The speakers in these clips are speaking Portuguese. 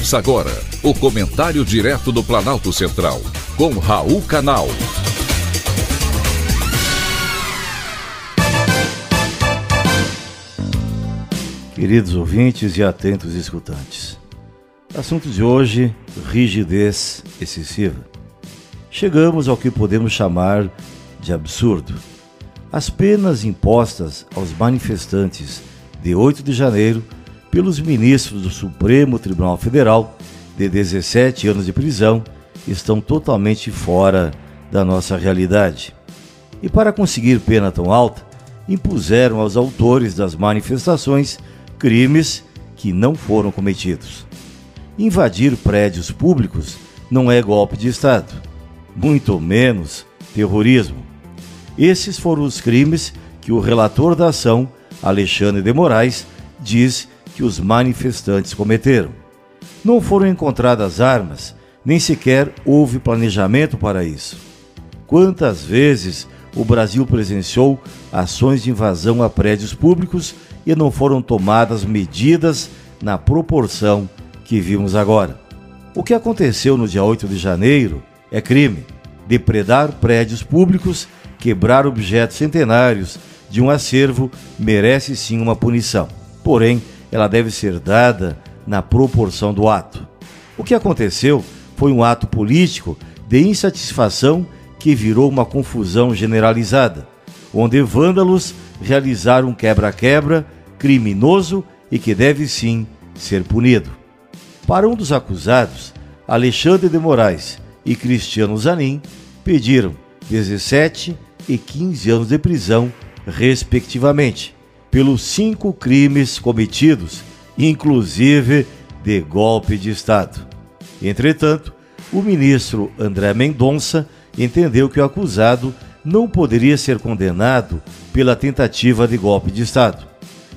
Ouça agora o comentário direto do Planalto Central, com Raul Canal. Queridos ouvintes e atentos escutantes, assunto de hoje: rigidez excessiva. Chegamos ao que podemos chamar de absurdo. As penas impostas aos manifestantes de 8 de janeiro pelos ministros do Supremo Tribunal Federal de 17 anos de prisão estão totalmente fora da nossa realidade. E para conseguir pena tão alta, impuseram aos autores das manifestações crimes que não foram cometidos. Invadir prédios públicos não é golpe de Estado, muito menos terrorismo. Esses foram os crimes que o relator da ação, Alexandre de Moraes, diz que os manifestantes cometeram. Não foram encontradas armas, nem sequer houve planejamento para isso. Quantas vezes o Brasil presenciou ações de invasão a prédios públicos e não foram tomadas medidas na proporção que vimos agora? O que aconteceu no dia 8 de janeiro é crime. Depredar prédios públicos, quebrar objetos centenários de um acervo merece sim uma punição. Porém, ela deve ser dada na proporção do ato. O que aconteceu foi um ato político de insatisfação que virou uma confusão generalizada, onde vândalos realizaram um quebra-quebra criminoso e que deve sim ser punido. Para um dos acusados, Alexandre de Moraes e Cristiano Zanin pediram 17 e 15 anos de prisão, respectivamente pelos cinco crimes cometidos, inclusive de golpe de Estado. Entretanto, o ministro André Mendonça entendeu que o acusado não poderia ser condenado pela tentativa de golpe de Estado.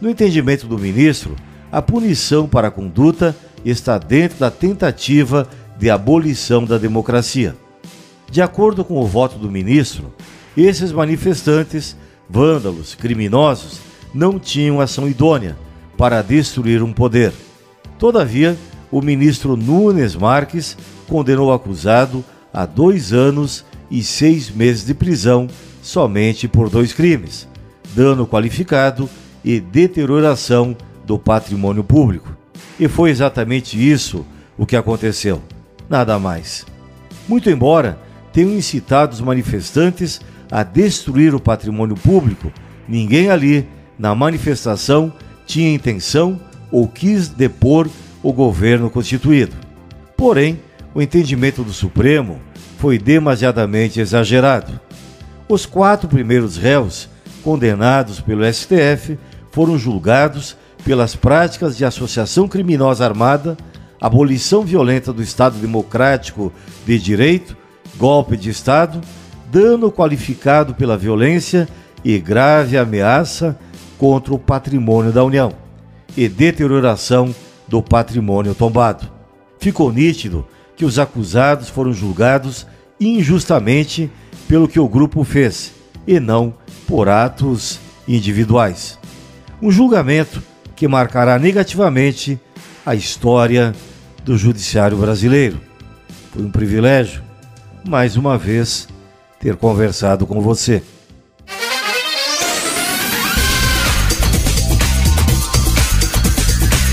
No entendimento do ministro, a punição para a conduta está dentro da tentativa de abolição da democracia. De acordo com o voto do ministro, esses manifestantes, vândalos, criminosos, não tinham ação idônea para destruir um poder. Todavia, o ministro Nunes Marques condenou o acusado a dois anos e seis meses de prisão somente por dois crimes: dano qualificado e deterioração do patrimônio público. E foi exatamente isso o que aconteceu. Nada mais. Muito embora tenham incitado os manifestantes a destruir o patrimônio público, ninguém ali na manifestação tinha intenção ou quis depor o governo constituído. Porém, o entendimento do Supremo foi demasiadamente exagerado. Os quatro primeiros réus condenados pelo STF foram julgados pelas práticas de associação criminosa armada, abolição violenta do Estado Democrático de Direito, golpe de Estado, dano qualificado pela violência e grave ameaça contra o patrimônio da União e deterioração do patrimônio tombado. Ficou nítido que os acusados foram julgados injustamente pelo que o grupo fez e não por atos individuais. Um julgamento que marcará negativamente a história do judiciário brasileiro. Foi um privilégio, mais uma vez, ter conversado com você.